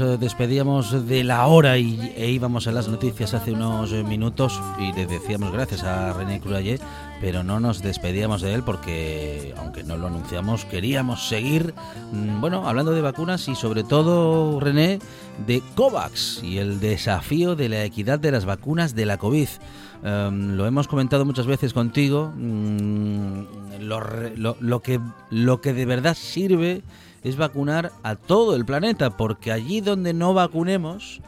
Despedíamos de la hora y, e íbamos a las noticias hace unos eh, minutos y le decíamos gracias a René Cruayer, pero no nos despedíamos de él porque, aunque no lo anunciamos, queríamos seguir, mm, bueno, hablando de vacunas y sobre todo, René, de COVAX y el desafío de la equidad de las vacunas de la COVID. Em, lo hemos comentado muchas veces contigo. mm, lo, lo- lo que, lo que de verdad sirve es vacunar a todo el planeta, porque allí donde no vacunemos,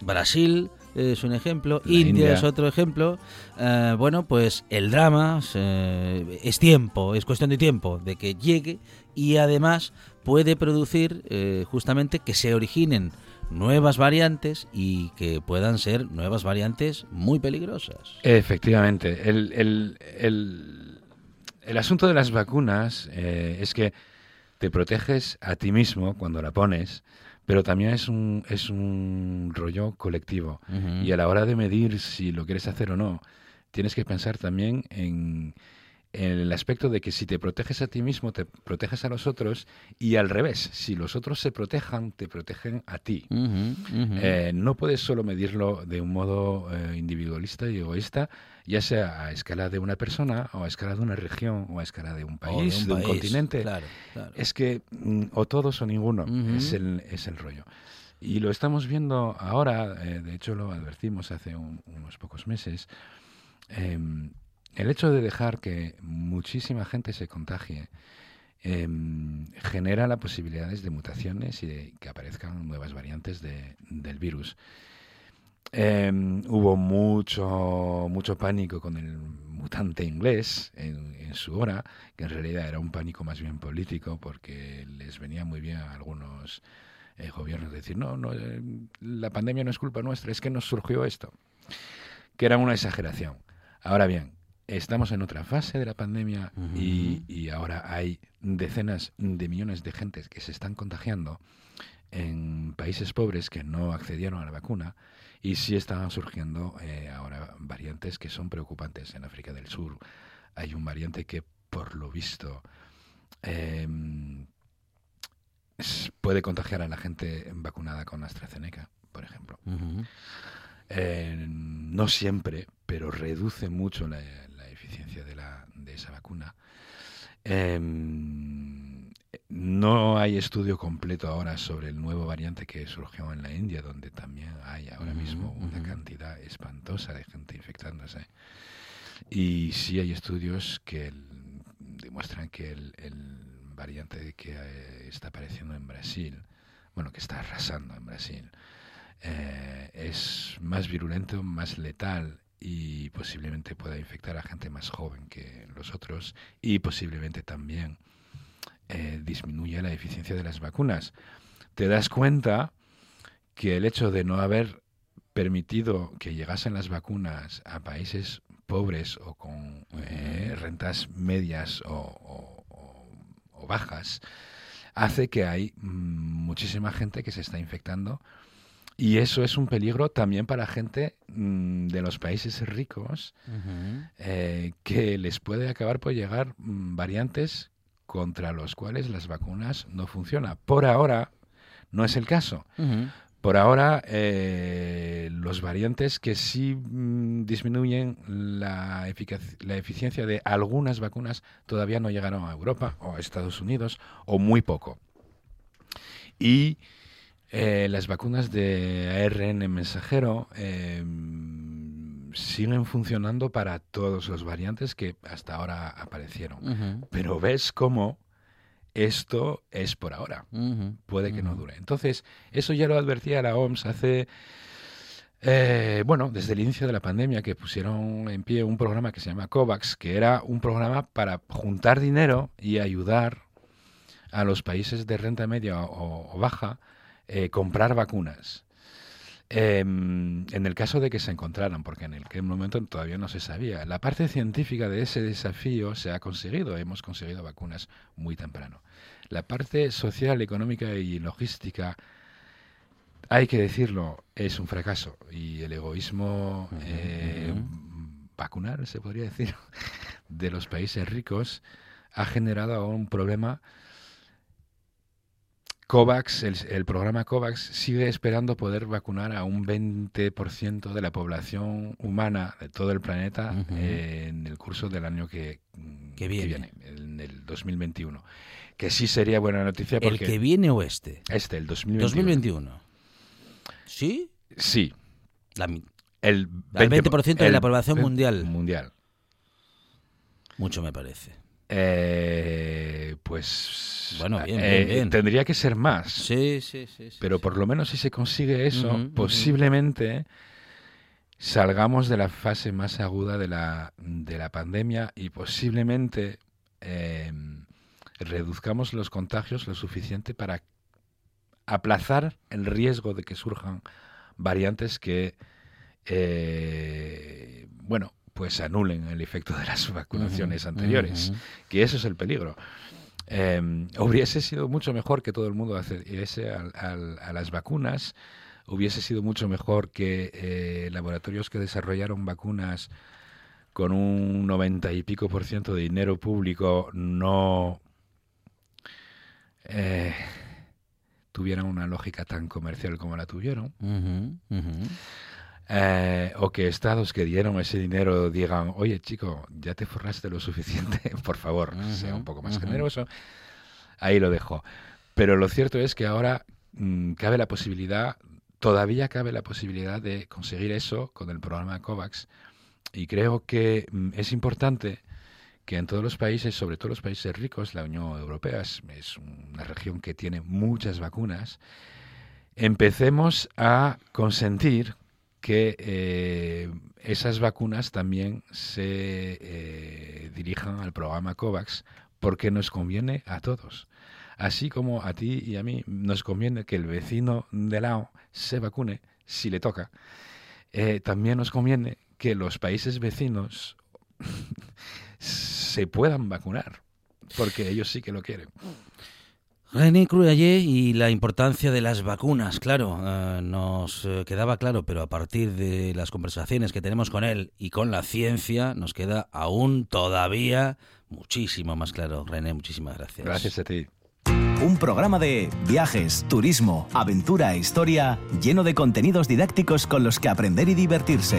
Brasil es un ejemplo, India, India. es otro ejemplo, eh, bueno, pues el drama eh, es tiempo, es cuestión de tiempo, de que llegue y además puede producir eh, justamente que se originen nuevas variantes y que puedan ser nuevas variantes muy peligrosas. Efectivamente. El, el- el- el asunto de las vacunas eh, es que te proteges a ti mismo cuando la pones, pero también es un, es un rollo colectivo. Y a la hora de medir si lo quieres hacer o no, tienes que pensar también en, en el aspecto de que si te proteges a ti mismo, te proteges a los otros y al revés, si los otros se protejan, te protegen a ti. Eh, no puedes solo medirlo de un modo eh, individualista y egoísta, ya sea a escala de una persona, o a escala de una región, o a escala de un país, de un, país, continente. Claro, claro. Es que mm, o todos o ninguno es, el, es el rollo. Y lo estamos viendo ahora, eh, de hecho lo advertimos hace un- unos pocos meses, em, el hecho de dejar que muchísima gente se contagie em, genera las posibilidades de mutaciones y de que aparezcan nuevas variantes de- del virus. Em, hubo mucho, mucho pánico con el mutante inglés en, su hora, que en realidad era un pánico más bien político porque les venía muy bien a algunos eh, gobiernos decir, no, no, eh, la pandemia no es culpa nuestra, es que nos surgió esto, que era una exageración. Ahora bien, estamos en otra fase de la pandemia y, y ahora hay decenas de millones de gentes que se están contagiando en países pobres que no accedieron a la vacuna y sí están surgiendo eh, ahora variantes que son preocupantes. En África del Sur hay un variante que, por lo visto, em, puede contagiar a la gente vacunada con AstraZeneca, por ejemplo. Eh, no siempre, pero reduce mucho la eficiencia de, la, de esa vacuna. Em, no hay estudio completo ahora sobre el nuevo variante que surgió en la India, donde también hay ahora mismo una cantidad espantosa de gente infectándose. Y sí hay estudios que el- demuestran que el, el variante que eh, está apareciendo en Brasil, bueno, que está arrasando en Brasil, eh, es más virulento, más letal y posiblemente pueda infectar a gente más joven que los otros y posiblemente también eh, disminuya la eficiencia de las vacunas. Te das cuenta que el hecho de no haber permitido que llegasen las vacunas a países pobres o con eh, rentas medias o, o- o- o bajas hace que hay mm, muchísima gente que se está infectando y eso es un peligro también para gente mm, de los países ricos eh, que les puede acabar por llegar mm, variantes contra los cuales las vacunas no funcionan. Por ahora no es el caso. Por ahora, eh, los variantes que sí mm, disminuyen la, la eficiencia de algunas vacunas todavía no llegaron a Europa o a Estados Unidos, o muy poco. Y eh, las vacunas de ARN mensajero eh, siguen funcionando para todos los variantes que hasta ahora aparecieron. Pero ves cómo esto es por ahora puede que no dure. Entonces, eso ya lo advertía la OMS hace, eh, bueno, desde el inicio de la pandemia, que pusieron en pie un programa que se llama COVAX, que era un programa para juntar dinero y ayudar a los países de renta media o, o baja eh, comprar vacunas. Em, en el caso de que se encontraran, porque en el momento todavía no se sabía. La parte científica de ese desafío se ha conseguido, hemos conseguido vacunas muy temprano. La parte social, económica y logística, hay que decirlo, es un fracaso. Y el egoísmo eh, vacunar, se podría decir, de los países ricos ha generado un problema COVAX, el, programa COVAX sigue esperando poder vacunar a un 20% de la población humana de todo el planeta en el curso del año que, viene. en el 2021. Que sí sería buena noticia porque... ¿El que viene o este? Este, el 2021. 2021. ¿Sí? Sí. el 20%, de la población mundial. Mundial. Mucho me parece. Eh, pues bueno, eh, tendría que ser más. Sí, sí, sí. pero por lo menos si se consigue eso, posiblemente salgamos de la fase más aguda de la, de la pandemia y posiblemente em, reduzcamos los contagios lo suficiente para aplazar el riesgo de que surjan variantes que, eh, bueno, pues anulen el efecto de las vacunaciones anteriores, que eso es el peligro. Eh, hubiese sido mucho mejor que todo el mundo accediese a, las vacunas, hubiese sido mucho mejor que eh, laboratorios que desarrollaron vacunas con un 90 y pico por ciento de dinero público no eh, tuvieran una lógica tan comercial como la tuvieron. Eh, o que estados que dieron ese dinero digan, oye chico, ya te forraste lo suficiente, por favor, sea un poco más generoso. Ahí lo dejo. Pero lo cierto es que ahora mm, cabe la posibilidad, todavía cabe la posibilidad de conseguir eso con el programa COVAX. Y creo que mm, es importante que en todos los países, sobre todo los países ricos, la Unión Europea es una región que tiene muchas vacunas, empecemos a consentir que eh, esas vacunas también se eh, dirijan al programa COVAX porque nos conviene a todos. Así como a ti y a mí nos conviene que el vecino de lado se vacune si le toca, eh, también nos conviene que los países vecinos se puedan vacunar, porque ellos sí que lo quieren. René Cruyayé y la importancia de las vacunas, claro, eh, nos eh, quedaba claro, pero a partir de las conversaciones que tenemos con él y con la ciencia, nos queda aún todavía muchísimo más claro. René, muchísimas gracias. Gracias a ti. Un programa de viajes, turismo, aventura e historia lleno de contenidos didácticos con los que aprender y divertirse.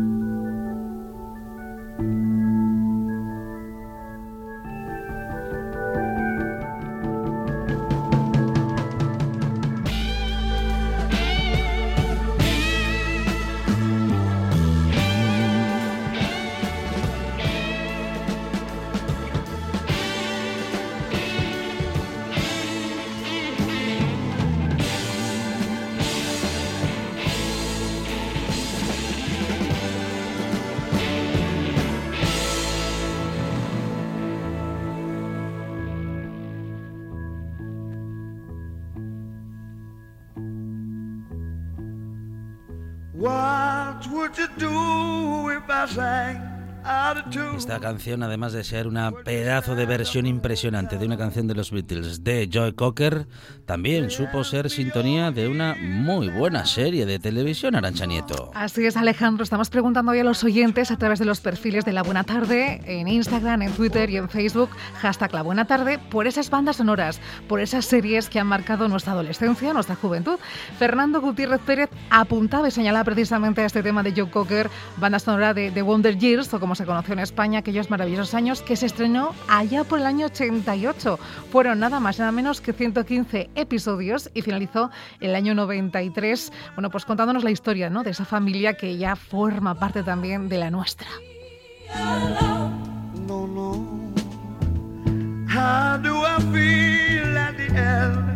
canción, además de ser una pedazo de versión impresionante de una canción de los Beatles de Joy Cocker, también supo ser sintonía de una muy buena serie de televisión, Arancha Nieto. Así es, Alejandro. Estamos preguntando hoy a los oyentes a través de los perfiles de La Buena Tarde, en Instagram, en Twitter y en Facebook, hashtag La Buena Tarde, por esas bandas sonoras, por esas series que han marcado nuestra adolescencia, nuestra juventud. Fernando Gutiérrez Pérez apuntaba y señalaba precisamente a este tema de Joe Cocker, banda sonora de, de Wonder Years, o como se conoció en España, aquellos maravillosos años, que se estrenó allá por el año 88. Fueron nada más, nada menos que 115 episodios y finalizó el año 93, bueno, pues contándonos la historia ¿no? de esa familia que ya forma parte también de la nuestra. No, no. How do I feel at the?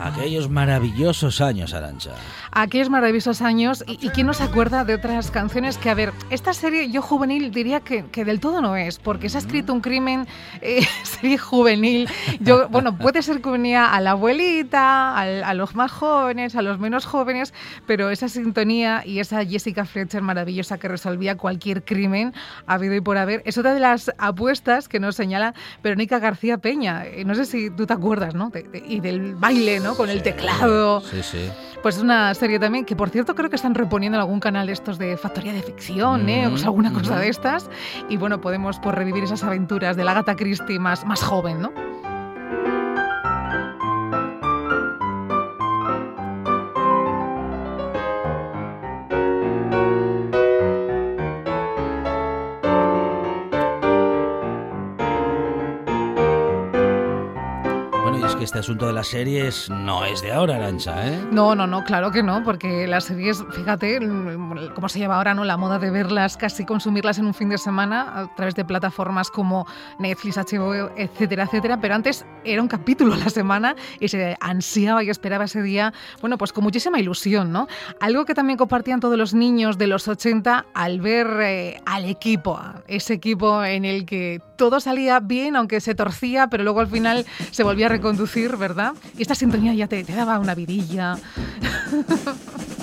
Aquellos maravillosos años, Arancha. Aquellos maravillosos años. ¿Y, quién no se acuerda de otras canciones que, a ver, esta serie yo juvenil diría que, del todo no es, porque se ha escrito un crimen, eh, serie juvenil. Yo, bueno, puede ser que venía a la abuelita, a, los más jóvenes, a los menos jóvenes, pero esa sintonía y esa Jessica Fletcher maravillosa que resolvía cualquier crimen habido y por haber, es otra de las apuestas que nos señala Verónica García Peña. Eh, no sé si tú te acuerdas, ¿no? Y del baile, ¿no? Con el teclado. Sí, sí. Pues es una serie también que, por cierto, creo que están reponiendo en algún canal de estos de Factoría de Ficción, ¿eh? O alguna cosa de estas. Y bueno, podemos por revivir esas aventuras de la gata Christie más, más joven, ¿no? Este asunto de las series no es de ahora, Arancha, ¿eh? No, no, no, claro que no, porque las series, fíjate cómo se lleva ahora, ¿no? La moda de verlas, casi consumirlas en un fin de semana a través de plataformas como Netflix, HBO, etcétera, etcétera. Pero antes era un capítulo a la semana y se ansiaba y esperaba ese día, bueno, pues con muchísima ilusión, ¿no? Algo que también compartían todos los niños de los 80 al ver eh, al equipo, ese equipo en el que todo salía bien, aunque se torcía, pero luego al final se volvía a reconducir ¿verdad? Y esta sintonía ya te, te daba una vidilla.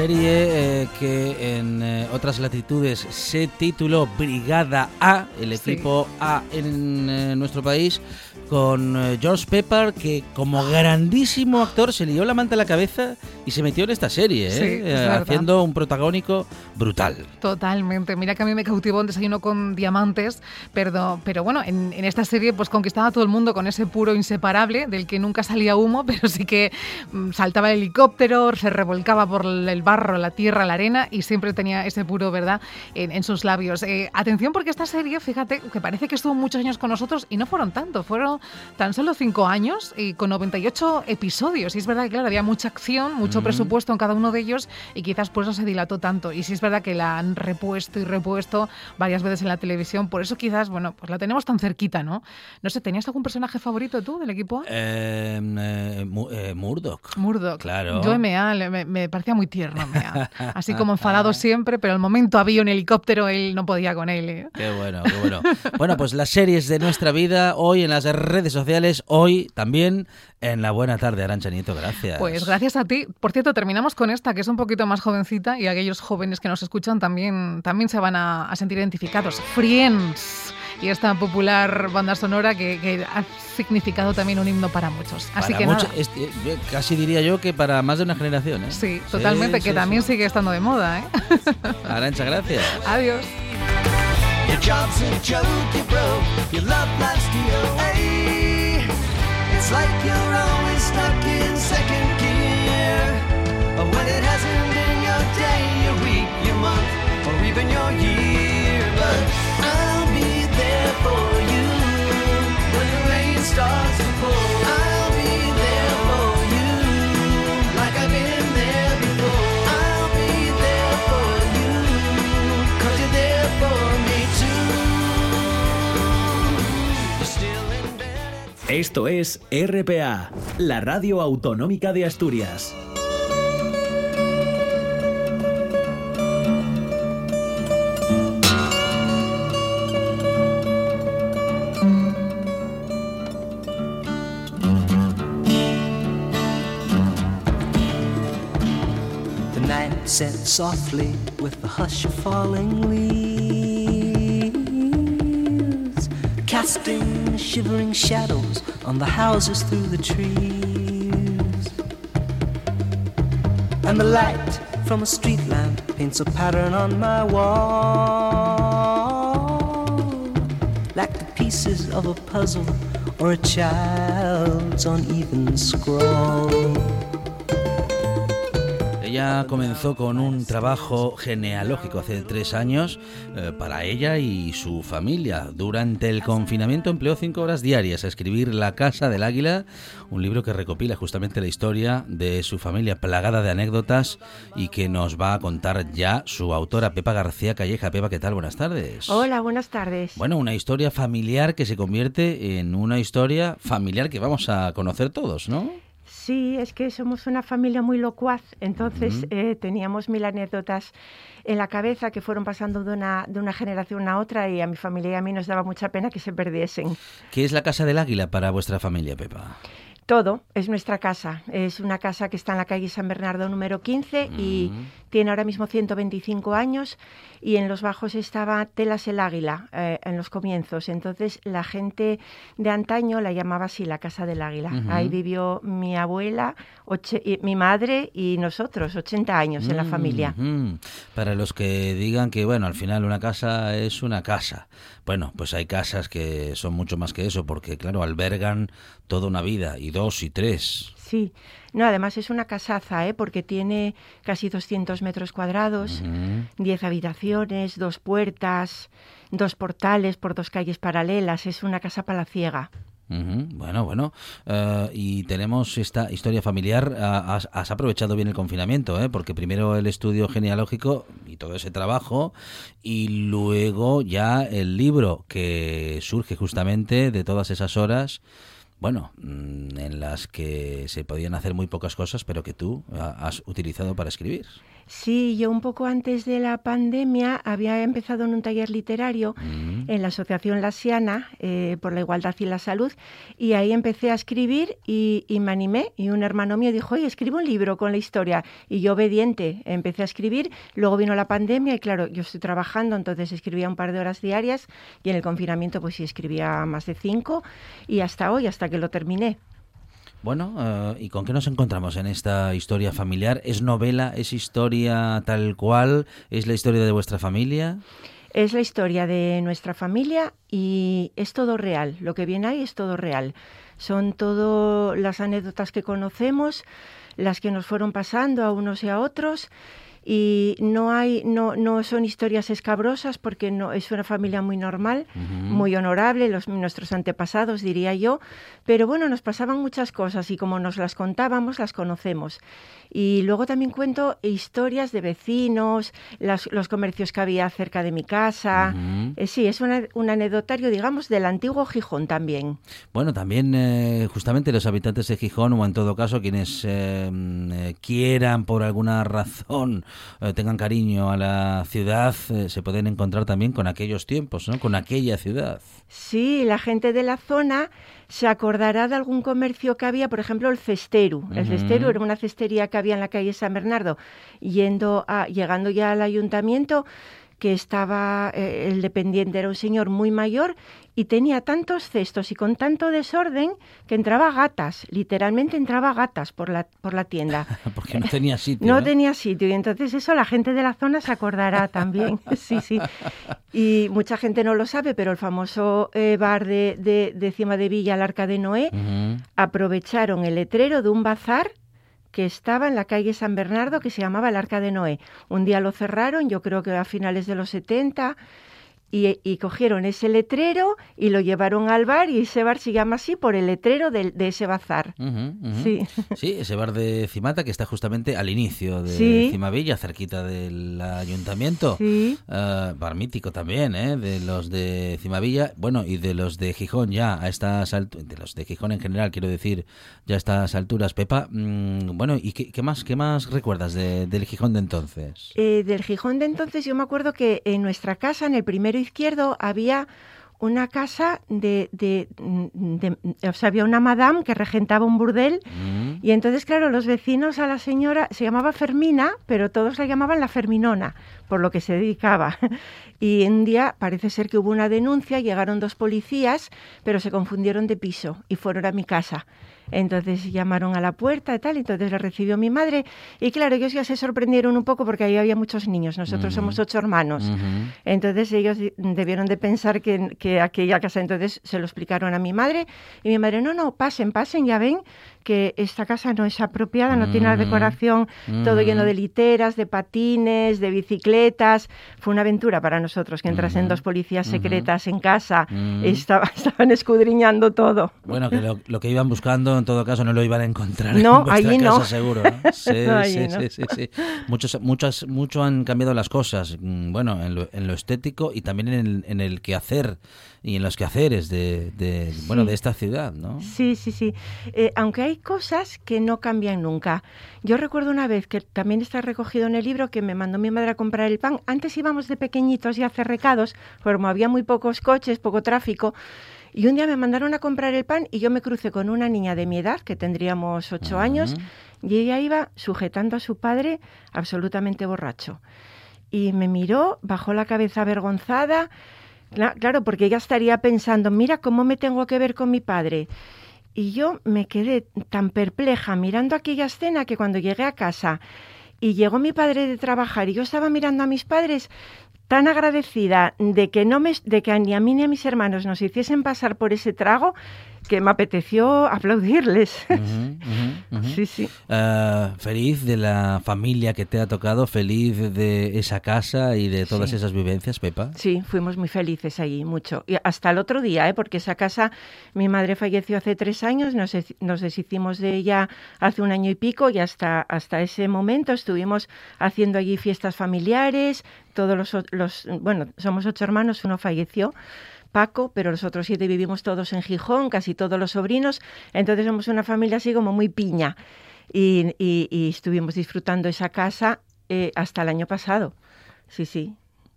serie eh, que en eh, otras latitudes se tituló Brigada A, el equipo A en eh, nuestro país, con George Pepper, que como grandísimo actor se lió la manta a la cabeza y se metió en esta serie, ¿eh? eh haciendo un protagónico brutal. Totalmente. Mira que a mí me cautivó un desayuno con diamantes, pero, pero bueno, en, esta serie pues conquistaba a todo el mundo con ese puro inseparable del que nunca salía humo, pero sí que mm, saltaba el helicóptero, se revolcaba por el barro, la tierra, la arena y siempre tenía ese puro, ¿verdad?, en, sus labios. Eh, atención porque esta serie, fíjate, que parece que estuvo muchos años con nosotros y no fueron tanto, fueron tan solo cinco años y con 98 episodios. Y es verdad que, claro, había mucha acción, mucho presupuesto en cada uno de ellos y quizás por eso se dilató tanto. Y sí es verdad que la han repuesto y repuesto varias veces en la televisión. Por eso quizás, bueno, pues la tenemos tan cerquita, ¿no? No sé, ¿tenías algún personaje favorito tú del equipo? Em, eh, eh, Murdoch. Murdoch. Claro. Yo M.A. Me, me, parecía muy tierno, Así como enfadado siempre, pero el momento había un helicóptero, él no podía con él. ¿eh? Qué bueno, qué bueno. bueno, pues las series de nuestra vida hoy en las redes sociales, hoy también en la buena tarde, Arancha Nieto, gracias. Pues gracias a ti. Por cierto, terminamos con esta, que es un poquito más jovencita, y aquellos jóvenes que nos escuchan también, también se van a, sentir identificados. Friends y esta popular banda sonora que, ha significado también un himno para muchos. Así que nada. Eh, casi diría yo que para más de una generación. ¿eh? Sí, totalmente, que también sigue estando de moda. ¿eh? Arancha, gracias. Adiós. Your job's a joke, you broke. Your love life's DOA. It's like you're always stuck in second. The. Esto es RPA, la radio autonómica de Asturias. Set softly with the hush of falling leaves, casting shivering shadows on the houses through the trees. And the light from a street lamp paints a pattern on my wall. Like the pieces of a puzzle or a child's uneven scrawl. Ella comenzó con un trabajo genealógico hace tres años eh, para ella y su familia. Durante el confinamiento empleó cinco horas diarias a escribir La Casa del Águila, un libro que recopila justamente la historia de su familia plagada de anécdotas y que nos va a contar ya su autora Pepa García Calleja. Pepa, ¿qué tal? Buenas tardes. Hola, buenas tardes. Bueno, una historia familiar que se convierte en una historia familiar que vamos a conocer todos, ¿no? Sí, es que somos una familia muy locuaz, entonces eh, teníamos mil anécdotas en la cabeza que fueron pasando de una, de una generación a otra y a mi familia y a mí nos daba mucha pena que se perdiesen. ¿Qué es la Casa del Águila para vuestra familia, Pepa? Todo es nuestra casa. Es una casa que está en la calle San Bernardo número 15 y tiene ahora mismo 125 años y en los bajos estaba Telas el Águila eh, en los comienzos. Entonces la gente de antaño la llamaba así la Casa del Águila. Ahí vivió mi abuela, oche- y- mi madre y nosotros, 80 años en la familia. Para los que digan que, bueno, al final una casa es una casa. Bueno, pues hay casas que son mucho más que eso, porque, claro, albergan toda una vida, y dos y tres. Sí, no, además es una casaza, ¿eh? porque tiene casi 200 metros cuadrados, Ujú. 10 habitaciones, dos puertas, dos portales por dos calles paralelas. Es una casa palaciega. Bueno, bueno. Eh, y tenemos esta historia familiar. Ah, Has, has aprovechado bien el confinamiento, ¿eh? porque primero el estudio genealógico y todo ese trabajo, y luego ya el libro que surge justamente de todas esas horas. Bueno, mm, en las que se podían hacer muy pocas cosas, pero que tú has utilizado para escribir. Sí, yo un poco antes de la pandemia había empezado en un taller literario Mm. en la Asociación Lasiana eh, por la Igualdad y la Salud y ahí empecé a escribir y, y me animé y un hermano mío dijo, oye, escribo un libro con la historia y yo obediente empecé a escribir, luego vino la pandemia y claro, yo estoy trabajando, entonces escribía un par de horas diarias y en el confinamiento pues sí escribía más de cinco y hasta hoy, hasta que lo terminé. Bueno, eh, ¿y con qué nos encontramos en esta historia familiar? ¿Es novela? ¿Es historia tal cual? ¿Es la historia de vuestra familia? Es la historia de nuestra familia y es todo real. Lo que viene ahí es todo real. Son todo las anécdotas que conocemos, las que nos fueron pasando a unos y a otros. Y no hay, no, no son historias escabrosas porque no es una familia muy normal, muy honorable, los nuestros antepasados diría yo. Pero bueno, nos pasaban muchas cosas y como nos las contábamos, las conocemos. Y luego también cuento historias de vecinos, las- los comercios que había cerca de mi casa. Eh, sí, es una- un anecdotario, digamos, del antiguo Gijón también. Bueno, también eh, justamente los habitantes de Gijón o en todo caso quienes eh, mm, eh, quieran por alguna razón eh, tengan cariño a la ciudad eh, se pueden encontrar también con aquellos tiempos, ¿no? Con aquella ciudad. Sí, la gente de la zona se acordará de algún comercio que había, por ejemplo, el Cesteru. El. Cesteru era una cestería que había en la calle San Bernardo, yendo a, llegando ya al ayuntamiento que estaba, eh, el dependiente era un señor muy mayor y tenía tantos cestos y con tanto desorden que entraba gatas, literalmente entraba gatas por la, por la tienda. Porque no tenía sitio. No tenía sitio y entonces eso la gente de la zona se acordará también. Sí, sí. Y mucha gente no lo sabe, pero el famoso eh, bar de, de, de Cima de Villa, el Arca de Noé, aprovecharon el letrero de un bazar que estaba en la calle San Bernardo que se llamaba el Arca de Noé. Un día lo cerraron, yo creo que a finales de los 70, y, y cogieron ese letrero y lo llevaron al bar y ese bar se llama así por el letrero de, ese bazar. Sí. Sí, ese bar de Cimata que está justamente al inicio de Sí. Cimavilla, cerquita del ayuntamiento. Sí. Eh, bar mítico también, ¿eh? De los de Cimavilla, bueno, y de los de Gijón ya a estas alturas, de los de Gijón en general, quiero decir, ya a estas alturas. Pepa, mm, bueno, ¿y qué, qué más qué más recuerdas de- del Gijón de entonces? Eh, del Gijón de entonces yo me acuerdo que en nuestra casa, en el primero izquierdo, había una casa de, de, de- o sea, había una madame que regentaba un burdel Mm, y entonces, claro, los vecinos a la señora se llamaba Fermina, pero todos la llamaban la Ferminona, por lo que se dedicaba. Y un día parece ser que hubo una denuncia, llegaron dos policías, pero se confundieron de piso y fueron a mi casa. Entonces llamaron a la puerta y tal, entonces le recibió mi madre. Y claro, ellos ya se sorprendieron un poco porque ahí había muchos niños, nosotros somos ocho hermanos. Entonces ellos debieron de pensar que, que aquella casa, entonces se lo explicaron a mi madre. Y mi madre, no, no, pasen, pasen, ya ven que esta casa no es apropiada, no tiene la decoración, todo lleno de literas, de patines, de bicicletas. Fue una aventura para nosotros que entrasen dos policías secretas en casa, Estaba, estaban escudriñando todo. Bueno, que lo, que iban buscando en todo caso no lo iban a encontrar no, en allí casa no. seguro. Sí, sí, sí, sí, Muchos, mucho han cambiado las cosas, mm, bueno, en lo, en lo estético y también en el, en el quehacer y en los quehaceres de, de bueno de esta ciudad, ¿no? Sí, sí, sí. Eh, aunque hay cosas que no cambian nunca. Yo recuerdo una vez que también está recogido en el libro que me mandó mi madre a comprar el pan. Antes íbamos de pequeñitos y a hacer recados, como había muy pocos coches, poco tráfico. Y un día me mandaron a comprar el pan y yo me crucé con una niña de mi edad, que tendríamos ocho años, y ella iba sujetando a su padre absolutamente borracho. Y me miró, bajó la cabeza avergonzada, Claro, porque ella estaría pensando, mira cómo me tengo que ver con mi padre. Y yo me quedé tan perpleja mirando aquella escena que cuando llegué a casa y llegó mi padre de trabajar y yo estaba mirando a mis padres tan agradecida de que ni a mí ni a mis hermanos nos hiciesen pasar por ese trago que me apeteció aplaudirles. Sí, sí. Uh, feliz de la familia que te ha tocado, feliz de esa casa y de todas Sí. esas vivencias, Pepa. Sí, fuimos muy felices allí, mucho. Y hasta el otro día, ¿eh? porque esa casa, mi madre falleció hace tres años, nos, deshicimos- nos deshicimos de ella hace un año y pico y hasta, hasta ese momento estuvimos haciendo allí fiestas familiares, todos los, los, bueno, somos ocho hermanos, uno falleció. Paco, pero los otros siete vivimos todos en Gijón, casi todos los sobrinos, entonces somos una familia así como muy piña y, y- estuvimos disfrutando esa casa eh, hasta el año pasado. Sí, sí.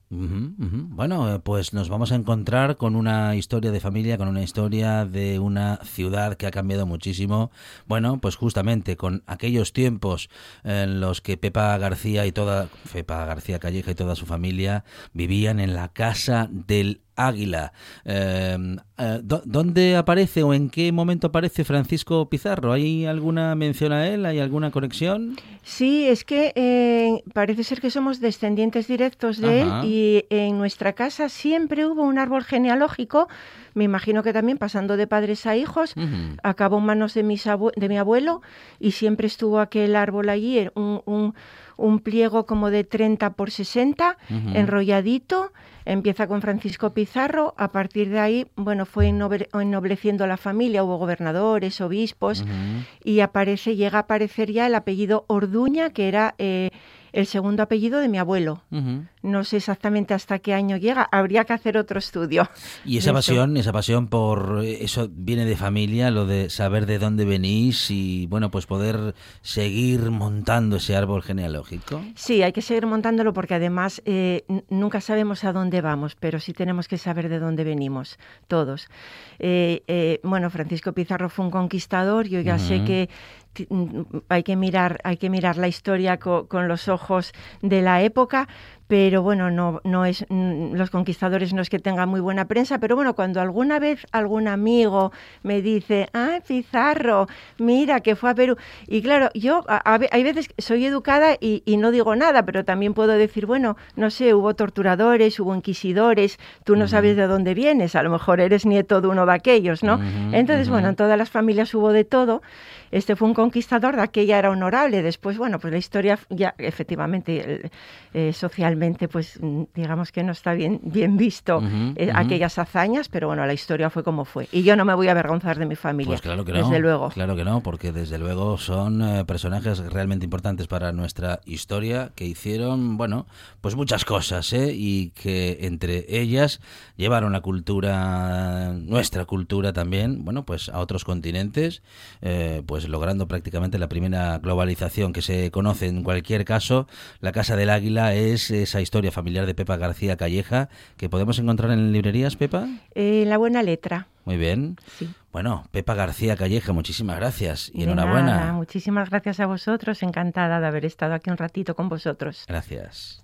Bueno, eh, pues nos vamos a encontrar con una historia de familia, con una historia de una ciudad que ha cambiado muchísimo. Bueno, pues justamente con aquellos tiempos en los que Pepa García y toda Pepa García Calleja y toda su familia vivían en la casa del Águila. Eh, eh, ¿dó- ¿Dónde aparece o en qué momento aparece Francisco Pizarro? ¿Hay alguna mención a él? ¿Hay alguna conexión? Sí, es que eh, parece ser que somos descendientes directos de Ajá. él y en nuestra casa siempre hubo un árbol genealógico, me imagino que también pasando de padres a hijos, acabó en manos de, mis de mi abuelo y siempre estuvo aquel árbol allí, un, un- un pliego como de 30 por 60, Ujú. enrolladito, empieza con Francisco Pizarro, a partir de ahí, bueno, fue ennoble- ennobleciendo la familia, hubo gobernadores, obispos, y aparece, llega a aparecer ya el apellido Orduña, que era eh, el segundo apellido de mi abuelo. No sé exactamente hasta qué año llega, habría que hacer otro estudio. Y esa pasión, esa pasión por eh, eso viene de familia, lo de saber de dónde venís y bueno, pues poder seguir montando ese árbol genealógico. Sí, hay que seguir montándolo porque además eh, nunca sabemos a dónde vamos, pero sí tenemos que saber de dónde venimos, todos. Eh, eh, bueno, Francisco Pizarro fue un conquistador, yo ya sé que hay que mirar, hay que mirar la historia co- con los ojos de la época, pero bueno, no, no es mm, los conquistadores no es que tengan muy buena prensa, pero bueno, cuando alguna vez algún amigo me dice, ah, Pizarro, mira que fue a Perú, y claro, yo a- hay veces que soy educada y, y no digo nada, pero también puedo decir, bueno, no sé, hubo torturadores, hubo inquisidores, tú no sabes de dónde vienes, a lo mejor eres nieto de uno de aquellos, ¿no? Entonces, bueno, en todas las familias hubo de todo. Este fue un conquistador, de aquella era honorable. Después, bueno, pues la historia ya efectivamente el- eh, socialmente, pues mm, digamos que no está bien, bien visto eh, aquellas hazañas, pero bueno, la historia fue como fue. Y yo no me voy a avergonzar de mi familia. Pues claro que no. Desde luego. Claro que no, porque desde luego son eh, personajes realmente importantes para nuestra historia que hicieron, bueno, pues muchas cosas, ¿eh? Y que entre ellas llevaron la cultura, nuestra cultura también, bueno, pues a otros continentes, eh, pues logrando prácticamente la primera globalización que se conoce. En cualquier caso, la Casa del Águila es esa historia familiar de Pepa García Calleja que podemos encontrar en librerías, Pepa. Eh, la buena letra. Muy bien. Sí. Bueno, Pepa García Calleja, muchísimas gracias y De enhorabuena. nada, muchísimas gracias a vosotros. Encantada de haber estado aquí un ratito con vosotros. Gracias.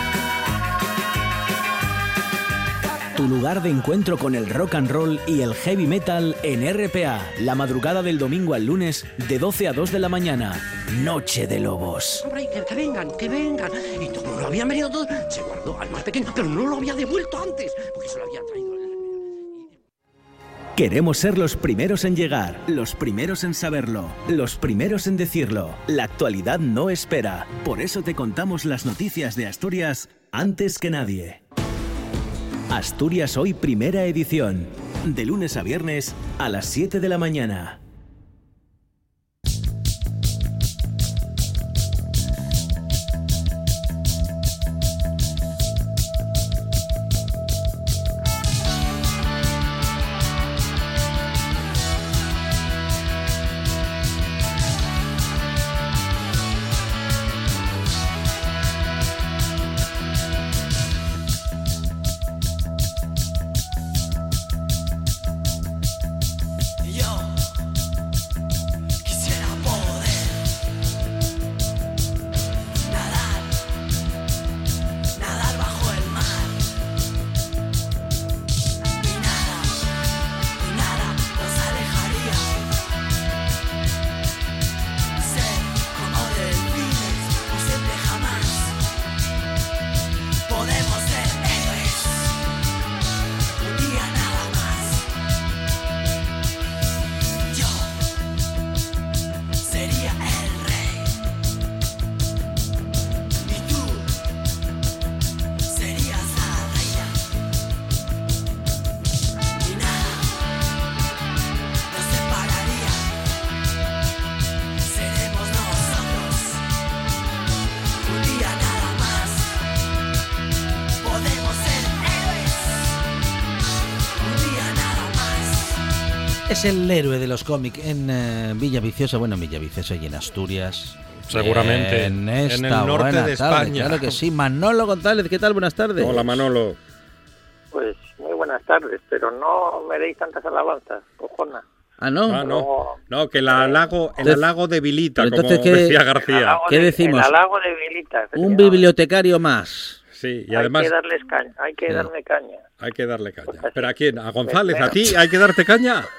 Tu lugar de encuentro con el rock and roll y el heavy metal en RPA, la madrugada del domingo al lunes de 12 a 2 de la mañana. Noche de Lobos. Hombre, que, que vengan, que vengan. Y como lo habían venido todo, se guardó al más pequeño, pero no lo había devuelto antes, porque se lo habían traído. Queremos ser los primeros en llegar, los primeros en saberlo, los primeros en decirlo. La actualidad no espera. Por eso te contamos las noticias de Asturias antes que nadie. Asturias Hoy Primera Edición. De lunes a viernes a las 7 de la mañana. Es el héroe de los cómics en eh, Villa Viciosa, bueno, en Villa Viciosa y en Asturias. Seguramente. En el norte buena de tarde, España. Claro que sí. Manolo González, ¿qué tal? Buenas tardes. Hola Manolo. Pues muy buenas tardes, pero no me deis tantas alabanzas, cojona. Ah, no. Ah, no. No, que el halago, el halago debilita, como entonces, ¿qué- decía García. ¿Qué de- decimos? El halago debilita. Un bibliotecario más. Sí, y hay además que darles caña, hay que Sí. darme caña. hay que darle caña. Pues. ¿Pero a quién? ¿A González? Pues ¿A ti? ¿Hay que darte caña?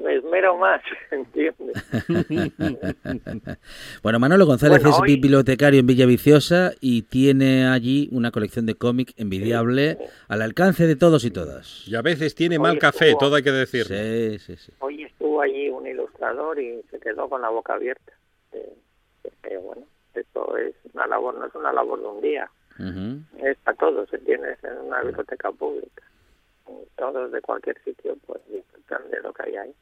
Me esmero más, ¿entiendes? Bueno, Manolo González Bueno, es hoy- bibliotecario en Villa Viciosa y tiene allí una colección de cómic envidiable al alcance de todos y todas. Y a veces tiene Hoy mal café, estuvo- todo hay que decir. Sí, sí, sí. Hoy estuvo allí un ilustrador y se quedó con la boca abierta. Eh, que, bueno, esto es una labor, no es una labor de un día, Ujú. es para todos, ¿entiendes? En una biblioteca pública. Todos de cualquier sitio, pues disfrutan de lo que hay ahí.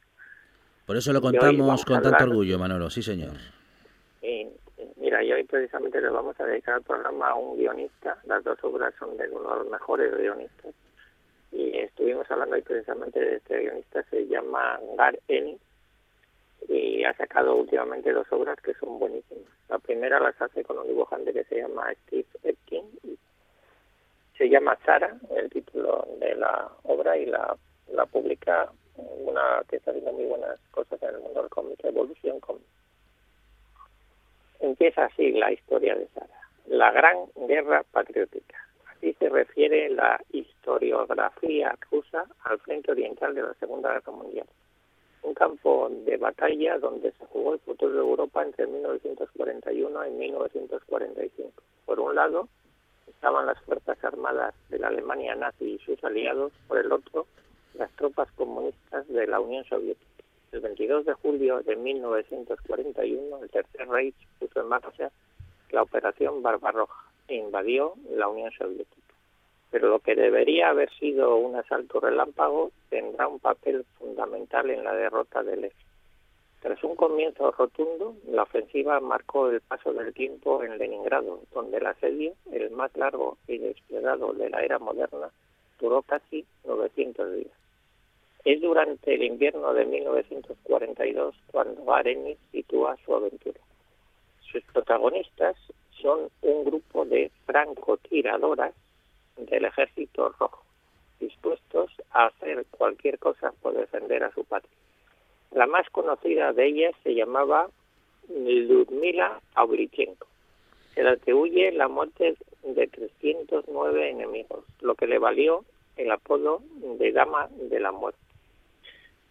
Por eso lo contamos con tanto orgullo, Manolo. Sí, señor. Y, mira, y hoy precisamente le vamos a dedicar el programa a un guionista. Las dos obras son de uno de los mejores guionistas. Y estuvimos hablando hoy precisamente de este guionista, se llama Gar Ennis. Y ha sacado últimamente dos obras que son buenísimas. La primera las hace con un dibujante que se llama Steve Epkin. Se llama Sara, el título de la obra, y la, la publica una que está haciendo muy buenas cosas en el mundo del cómic, Evolution Comics. Empieza así la historia de Sara. La Gran Guerra Patriótica. Así se refiere la historiografía rusa al frente oriental de la Segunda Guerra Mundial. Un campo de batalla donde se jugó el futuro de Europa entre 1941 y 1945. Por un lado, estaban las fuerzas armadas de la Alemania nazi y sus aliados, por el otro, las tropas comunistas de la Unión Soviética. El 22 de julio de 1941, el Tercer Reich puso en marcha la Operación Barbarroja e invadió la Unión Soviética. Pero lo que debería haber sido un asalto relámpago tendrá un papel fundamental en la derrota del este. Tras un comienzo rotundo, la ofensiva marcó el paso del tiempo en Leningrado, donde el asedio, el más largo y desplegado de la era moderna, duró casi 900 días. Es durante el invierno de 1942 cuando Arenis sitúa su aventura. Sus protagonistas son un grupo de francotiradoras del ejército rojo, dispuestos a hacer cualquier cosa por defender a su patria. La más conocida de ellas se llamaba Ludmila Pavlichenko. Se le atribuye la muerte de 309 enemigos, lo que le valió el apodo de Dama de la Muerte.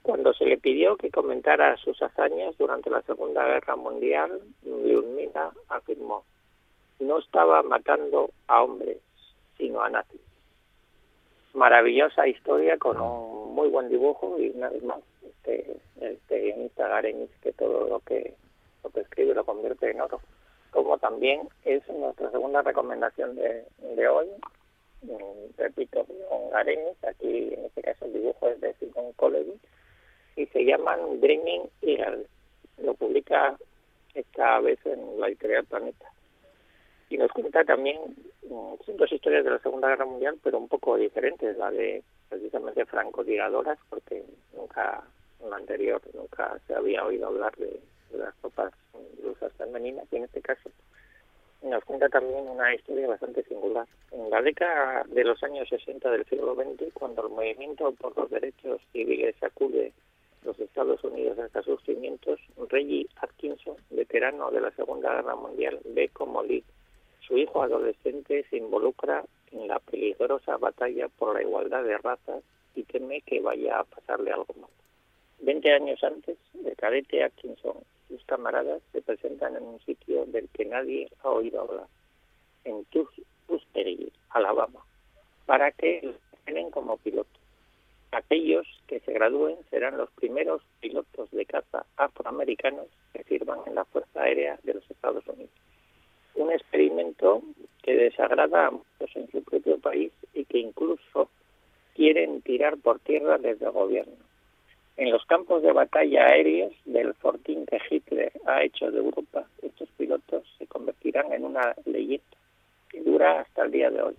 Cuando se le pidió que comentara sus hazañas durante la Segunda Guerra Mundial, Ludmila afirmó, no estaba matando a hombres, sino a nazis. Maravillosa historia con un muy buen dibujo y una vez más, este, este Garenis que todo lo que, lo que escribe lo convierte en oro. Como también es nuestra segunda recomendación de, de hoy, Mm, repito, con Garenis, aquí en este caso el dibujo es de Simon Colevi, y se llaman Dreaming Eagle. Lo publica esta vez en la editorial Planeta. Y nos cuenta también mm, dos historias de la Segunda Guerra Mundial, pero un poco diferentes, la de precisamente francotiradoras, porque nunca, en la anterior, nunca se había oído hablar de, las tropas rusas femeninas, y en este caso nos cuenta también una historia bastante singular. En la década de los años 60 del siglo XX, cuando el movimiento por los derechos civiles sacude los Estados Unidos hasta sus cimientos, Reggie Atkinson, veterano de la Segunda Guerra Mundial, ve como Lee, su hijo adolescente, se involucra en la peligrosa batalla por la igualdad de razas y teme que vaya a pasarle algo mal. Veinte años antes, el cadete Atkinson y sus camaradas se presentan en un sitio del que nadie ha oído hablar, en Tewksbury, Alabama, para que los tienen como pilotos. Aquellos que se gradúen serán los primeros pilotos de caza afroamericanos que sirvan en la Fuerza Aérea de los Estados Unidos. Un experimento que desagrada a muchos en su propio país y que incluso quieren tirar por tierra desde el gobierno. En los campos de batalla aéreos del fortín que Hitler ha hecho de Europa, estos pilotos se convertirán en una leyenda que dura hasta el día de hoy.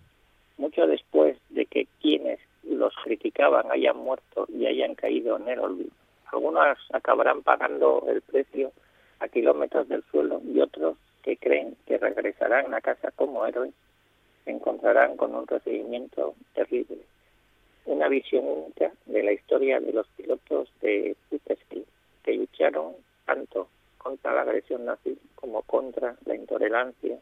Mucho después de que quienes los criticaban hayan muerto y hayan caído en el olvido. Algunos acabarán pagando el precio a kilómetros del suelo y otros que creen que regresarán a casa como héroes se encontrarán con un recibimiento terrible una visión única de la historia de los pilotos de Putesky, que lucharon tanto contra la agresión nazi como contra la intolerancia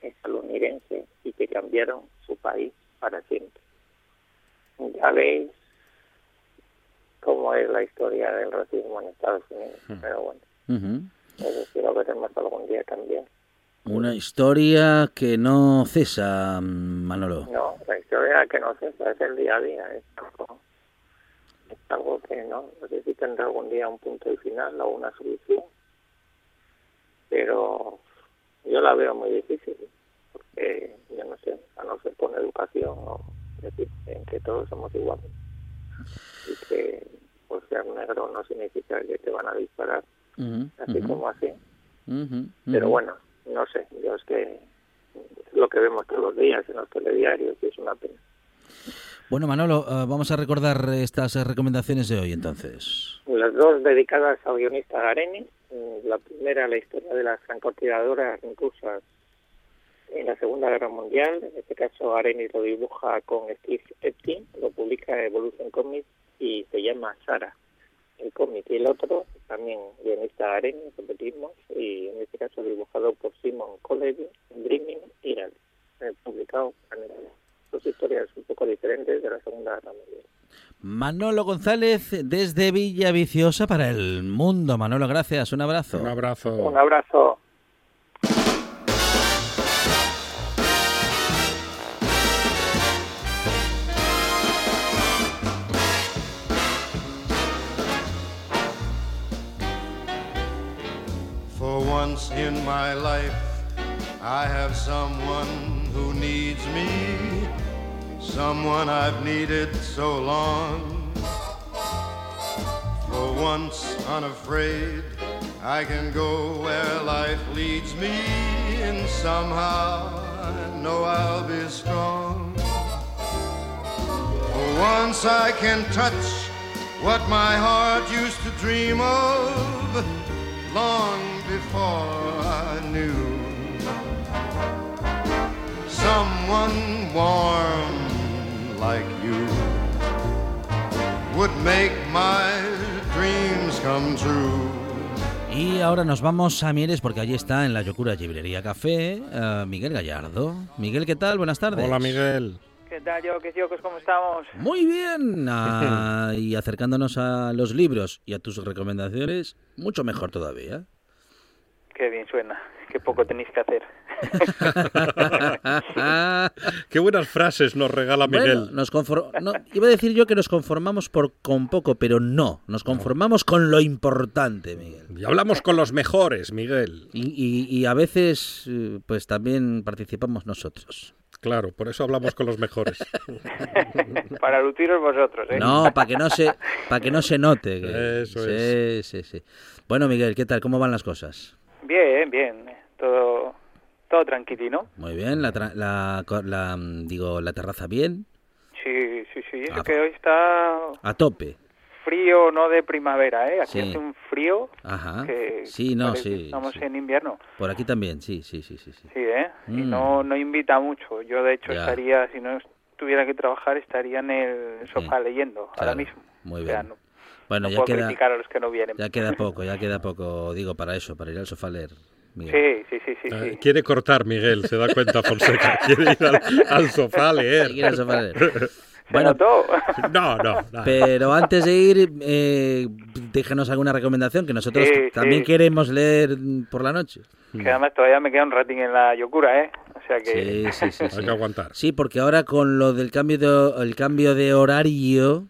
estadounidense y que cambiaron su país para siempre. Ya veis cómo es la historia del racismo en Estados Unidos, pero bueno, eso sí lo veremos algún día también. Una historia que no cesa, Manolo. No, la historia que no cesa es el día a día, es algo, es algo que no, no sé si tendrá algún día un punto y final o una solución, pero yo la veo muy difícil, porque yo no sé, a no ser con educación o decir en que todos somos iguales y que por ser negro no significa que te van a disparar, así como así. ujú, Pero bueno, no sé, yo es que lo que vemos todos los días en los telediarios y es una pena. Bueno, Manolo, eh, vamos a recordar estas eh, recomendaciones de hoy entonces. Las dos dedicadas al guionista Gareni, mm, la primera la historia de las francotiradoras rusas en la Segunda Guerra Mundial, en este caso Gareni lo dibuja con Steve Epstein, lo publica Evolution Comics y se llama Sara, el cómic, y el otro también guionista Gareni, repetimos, y en este caso dibujado por Simon Colevi, Dreaming Iral, eh, publicado en el dos historias un poco diferentes de la Segunda Guerra Mundial. Manolo González desde Villaviciosa para el mundo. Manolo, gracias. Un abrazo. Un abrazo. Un abrazo. Once in my life, I have someone who needs me, someone I've needed so long. For once unafraid, I can go where life leads me, and somehow I know I'll be strong. For once I can touch what my heart used to dream of long before I knew someone warm like you would make my dreams come true. Y ahora nos vamos a Mieres porque allí está en la Yocura Librería Café eh, Miguel Gallardo. Miguel, ¿qué tal? Buenas tardes. Hola, Miguel. ¿Qué tal, yo? ¿Qué? ¿Cómo estamos? Muy bien. Ah, y acercándonos a los libros y a tus recomendaciones, mucho mejor todavía. Qué bien suena. Qué poco tenéis que hacer. Qué buenas frases nos regala Miguel. Bueno, nos no, iba a decir yo que nos conformamos por, con poco, pero no. Nos conformamos con lo importante, Miguel. Y hablamos con los mejores, Miguel. Y, y- y a veces, eh, pues también participamos nosotros. Claro, por eso hablamos con los mejores. Para luciros vosotros, ¿eh? No, para que no se, para que no se note. que- Eso sí, sí, sí. Bueno, Miguel, ¿qué tal? ¿Cómo van las cosas? Bien, bien. Todo, todo tranquilino. Muy bien, la, tra- la, co- la, mm, digo, la terraza bien, Sí, sí, sí. Eso Ah, que hoy está a tope. frío, no de primavera, ¿eh? Aquí Sí. hace un frío Ajá. que Sí, no, sí, estamos sí. en invierno. Por aquí también, sí, sí, sí, sí. sí. Sí, ¿eh? Y Mm. no, no invita mucho. Yo, de hecho, Ya. estaría, si no tuviera que trabajar, estaría en el sofá leyendo ahora mismo. Muy O sea, bien. no- Bueno, no ya puedo queda, criticar a los que no vienen. ya queda poco, ya queda poco, digo, para eso, para ir al sofá a leer. Miguel. Sí, sí, sí, sí. Eh, sí. Quiere cortar, Miguel, se da cuenta Fonseca. Quiere ir al, al sofá a leer. Quiere ir al sofá a leer. Bueno, No, no. no. Pero antes de ir, eh, déjenos alguna recomendación, que nosotros Sí, también sí. queremos leer por la noche. Que además todavía me queda un ratín en la Yokura, ¿eh? O sea que... Sí, sí, sí. sí. Hay que aguantar. Sí, porque ahora con lo del cambio de, el cambio de horario.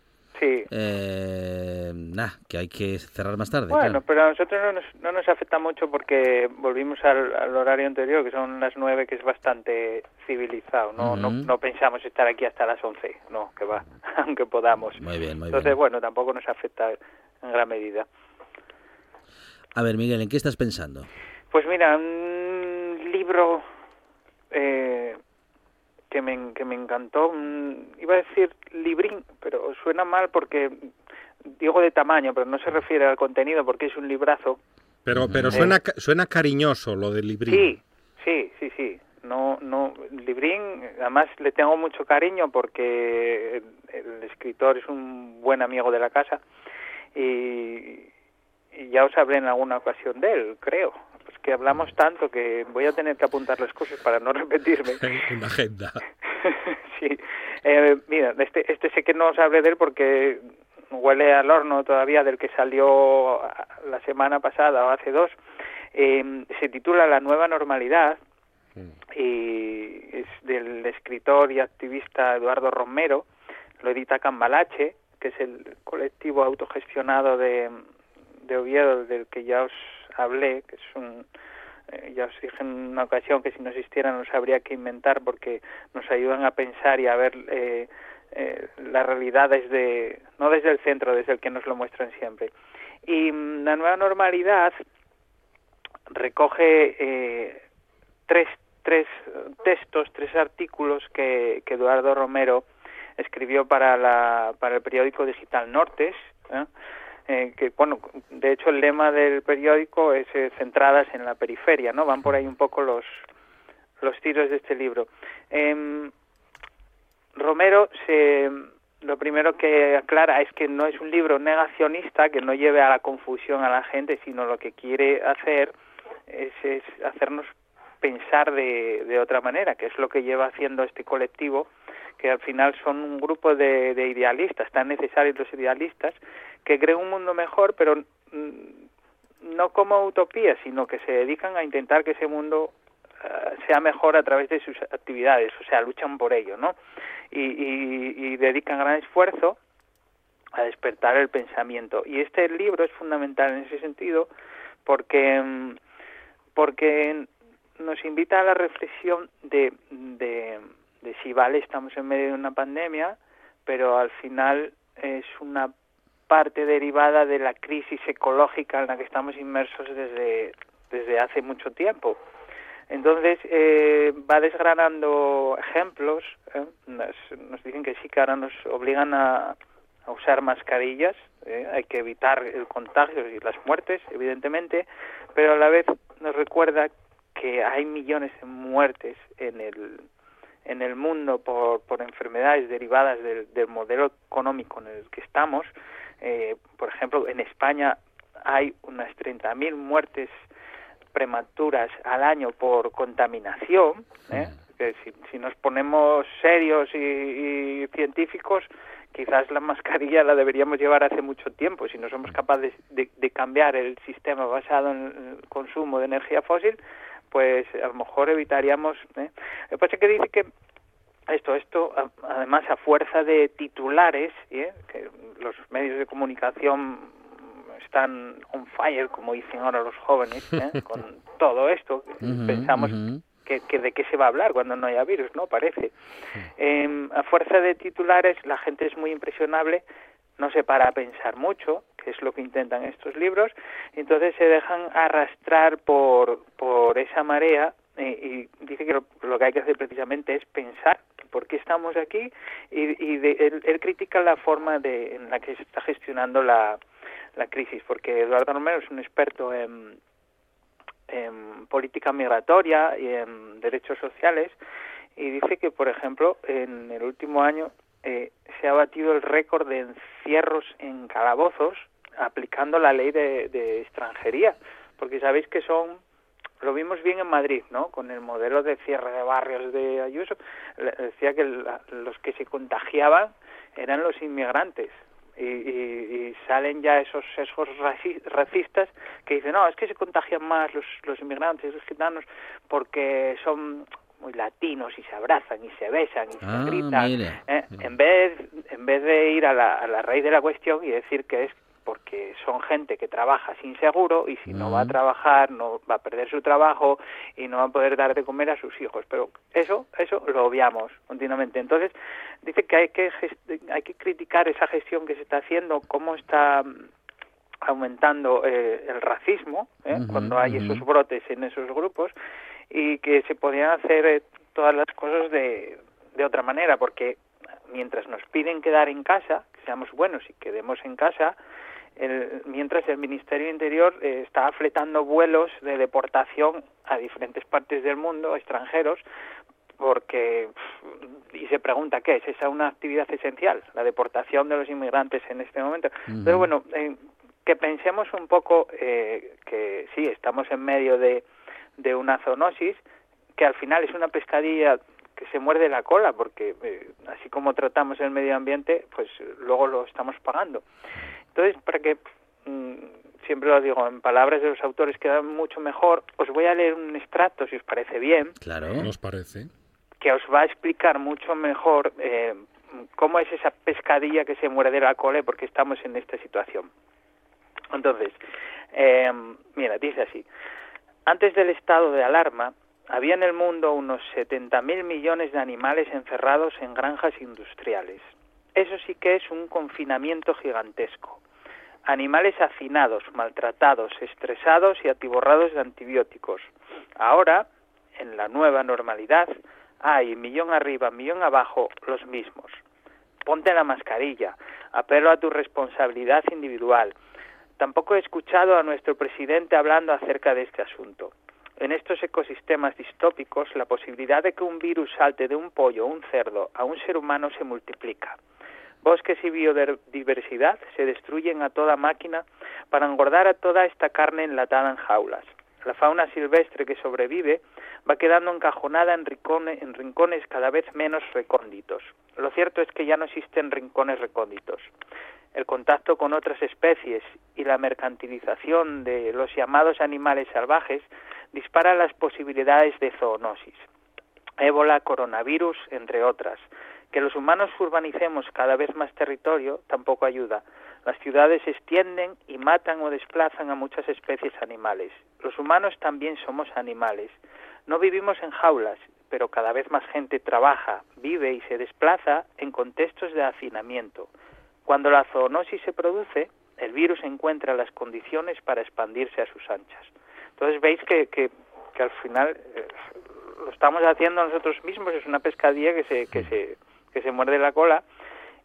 Eh, nah, que hay que cerrar más tarde. Bueno, claro. pero a nosotros no nos, no nos afecta mucho porque volvimos al, al horario anterior, que son las nueve, que es bastante civilizado. No, no, pensamos estar aquí hasta las once, no, que va, aunque podamos. Muy bien, muy Entonces, bien. bueno, tampoco nos afecta en gran medida. A ver, Miguel, ¿en qué estás pensando? Pues mira, un libro eh, que, me, que me encantó, un- iba a decir librín, pero suena mal porque digo de tamaño, pero no se refiere al contenido porque es un librazo. Pero, pero Eh. suena, ca- suena cariñoso lo del librín. Sí, sí, sí, sí. No, no, Librín, además le tengo mucho cariño porque el, el escritor es un buen amigo de la casa y, y ya os hablé en alguna ocasión de él, creo. Que hablamos tanto que voy a tener que apuntar las cosas para no repetirme. Una agenda. sí. Eh, mira, este, este sé que no os hablé de él porque huele al horno todavía del que salió la semana pasada o hace dos. Eh, se titula La nueva normalidad y es del escritor y activista Eduardo Romero, lo edita Cambalache, que es el colectivo autogestionado de, de Oviedo del que ya os hablé, que es un eh, ya os dije en una ocasión que si no existieran nos habría que inventar porque nos ayudan a pensar y a ver eh, eh, la realidad desde no desde el centro, desde el que nos lo muestran siempre. Y mm, la nueva normalidad recoge eh, tres, tres textos, tres artículos que, que Eduardo Romero escribió para, la, para el periódico digital Nortes, ¿eh? Eh, que bueno, de hecho el lema del periódico es eh, centradas en la periferia, ¿no? Van por ahí un poco los los tiros de este libro. Em, Romero se lo primero que aclara es que no es un libro negacionista que no lleve a la confusión a la gente, sino lo que quiere hacer es, es hacernos pensar de, de otra manera, que es lo que lleva haciendo este colectivo, que al final son un grupo de, de idealistas, tan necesarios los idealistas, que creen un mundo mejor, pero no como utopía, sino que se dedican a intentar que ese mundo eh, sea mejor a través de sus actividades, o sea, luchan por ello, ¿no? Y, y, dedican gran esfuerzo a despertar el pensamiento. Y este libro es fundamental en ese sentido porque, mm, porque nos invita a la reflexión de, de si vale, estamos en medio de una pandemia, pero al final es una parte derivada de la crisis ecológica en la que estamos inmersos desde, desde hace mucho tiempo. Entonces eh, va desgranando ejemplos, ¿eh? nos, dicen que sí que ahora nos obligan a, a usar mascarillas, ¿eh? hay que evitar el contagio y las muertes, evidentemente, pero a la vez nos recuerda que hay millones de muertes en el en el mundo por, por enfermedades derivadas del modelo económico en el que estamos. Eh, por ejemplo, en España hay unas 30.000 muertes prematuras al año por contaminación. ¿eh? Que si, si nos ponemos serios y, y científicos, quizás la mascarilla la deberíamos llevar hace mucho tiempo. Si no somos capaces de, de cambiar el sistema basado en el consumo de energía fósil, pues a lo mejor evitaríamos. ¿eh? Lo que pasa es que dice que esto, esto, además a fuerza de titulares, ¿eh? que los medios de comunicación están on fire, como dicen ahora los jóvenes, ¿eh? con todo esto, pensamos que, que de qué se va a hablar cuando no haya virus, ¿no? Parece. Eh, a fuerza de titulares, la gente es muy impresionable, no se para a pensar mucho, que es lo que intentan estos libros, entonces se dejan arrastrar por, por esa marea eh, y dice que lo, que hay que hacer precisamente es pensar por qué estamos aquí y, de- él, él critica la forma de, en la que se está gestionando la, la crisis, porque Eduardo Romero es un experto en, en política migratoria y en derechos sociales y dice que, por ejemplo, en el último año eh, se ha batido el récord de encierros en calabozos aplicando la ley de, de extranjería, porque sabéis que son lo vimos bien en Madrid, ¿no? Con el modelo de cierre de barrios de Ayuso, decía que los que se contagiaban eran los inmigrantes. Y, y- y salen ya esos sesgos raci- racistas que dicen, no, es que se contagian más los, los inmigrantes, los gitanos, porque son muy latinos y se abrazan y se besan y Ah, se gritan. mira. ¿eh? En, vez, en vez de ir a la, a la raíz de la cuestión y decir que es porque son gente que trabaja sin seguro y si no va a trabajar no va a perder su trabajo y no va a poder dar de comer a sus hijos. Pero eso eso lo obviamos continuamente. Entonces dice que hay que hay que criticar esa gestión que se está haciendo cómo está mm, aumentando eh, el racismo ¿eh? Cuando hay esos brotes en esos grupos y que se podían hacer eh, todas las cosas de, de otra manera porque mientras nos piden quedar en casa que seamos buenos y quedemos en casa el- mientras el Ministerio Interior eh, está fletando vuelos de deportación a diferentes partes del mundo, extranjeros, porque y se pregunta qué es esa una actividad esencial, la deportación de los inmigrantes en este momento. Pero bueno, eh, que pensemos un poco eh, que sí estamos en medio de, de una zoonosis que al final es una pescadilla que se muerde la cola porque eh, así como tratamos el medio ambiente pues luego lo estamos pagando entonces para que mm, siempre lo digo en palabras de los autores queda mucho mejor os voy a leer un extracto si os parece bien Claro. ¿Nos parece? que os va a explicar mucho mejor eh, cómo es esa pescadilla que se muerde la cola porque estamos en esta situación. Entonces, eh, mira, dice así, antes del estado de alarma, había en el mundo unos 70.000 millones de animales encerrados en granjas industriales. Eso sí que es un confinamiento gigantesco. Animales hacinados, maltratados, estresados y atiborrados de antibióticos. Ahora, en la nueva normalidad, hay millón arriba, millón abajo, los mismos. Ponte la mascarilla, apelo a tu responsabilidad individual. Tampoco he escuchado a nuestro presidente hablando acerca de este asunto. En estos ecosistemas distópicos, la posibilidad de que un virus salte de un pollo o un cerdo a un ser humano se multiplica. Bosques y biodiversidad se destruyen a toda máquina para engordar a toda esta carne enlatada en jaulas. La fauna silvestre que sobrevive va quedando encajonada en, rincones, cada vez menos recónditos. Lo cierto es que ya no existen rincones recónditos. El contacto con otras especies y la mercantilización de los llamados animales salvajes dispara las posibilidades de zoonosis. Ébola, coronavirus, entre otras. Que los humanos urbanicemos cada vez más territorio tampoco ayuda. Las ciudades se extienden y matan o desplazan a muchas especies animales. Los humanos también somos animales. No vivimos en jaulas, pero cada vez más gente trabaja, vive y se desplaza en contextos de hacinamiento. Cuando la zoonosis se produce, el virus encuentra las condiciones para expandirse a sus anchas. Entonces veis que, que, que al final eh, lo estamos haciendo nosotros mismos, es una pescadilla que se, que se, que se muerde la cola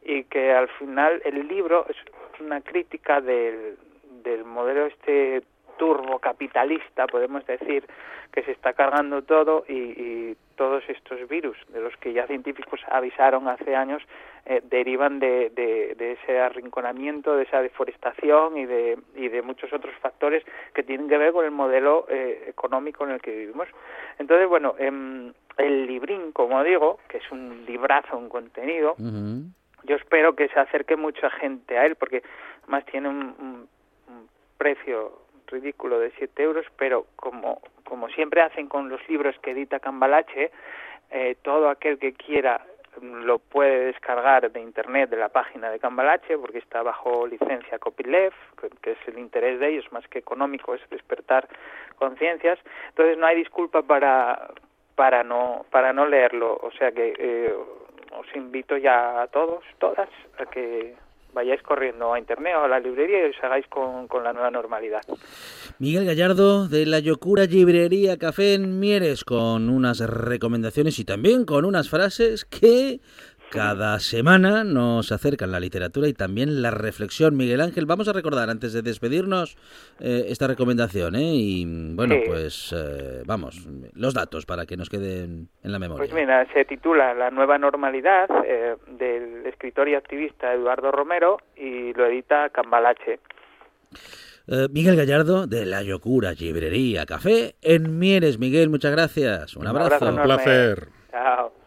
y que al final el libro es una crítica del, del modelo este turbocapitalista, podemos decir, que se está cargando todo y, todos estos virus, de los que ya científicos avisaron hace años, eh, derivan de, de, ese arrinconamiento, de esa deforestación y de, y de muchos otros factores que tienen que ver con el modelo eh, económico en el que vivimos. Entonces, bueno, em, el librín, como digo, que es un librazo en contenido, yo espero que se acerque mucha gente a él, porque además tiene un, un- un precio ridículo de 7 euros, pero como, como siempre hacen con los libros que edita Cambalache, eh, todo aquel que quiera lo puede descargar de internet de la página de Cambalache porque está bajo licencia copyleft que, que es el interés de ellos más que económico es despertar conciencias. Entonces no hay disculpa para para no para no leerlo. O sea que eh, os invito ya a todos todas a que vayáis corriendo a internet o a la librería y os hagáis con, con la nueva normalidad. Miguel Gallardo de la Yocura Librería Café en Mieres con unas recomendaciones y también con unas frases que cada semana nos acercan la literatura y también la reflexión. Miguel Ángel, vamos a recordar antes de despedirnos eh, esta recomendación ¿eh? y bueno, Sí. pues eh, vamos, los datos para que nos queden en la memoria. Pues mira, se titula La nueva normalidad eh, del escritor y activista Eduardo Romero y lo edita Cambalache. Eh, Miguel Gallardo de la Yocura Librería Café en Mieres. Miguel, muchas gracias. Un abrazo. enorme. Chao. Vamos a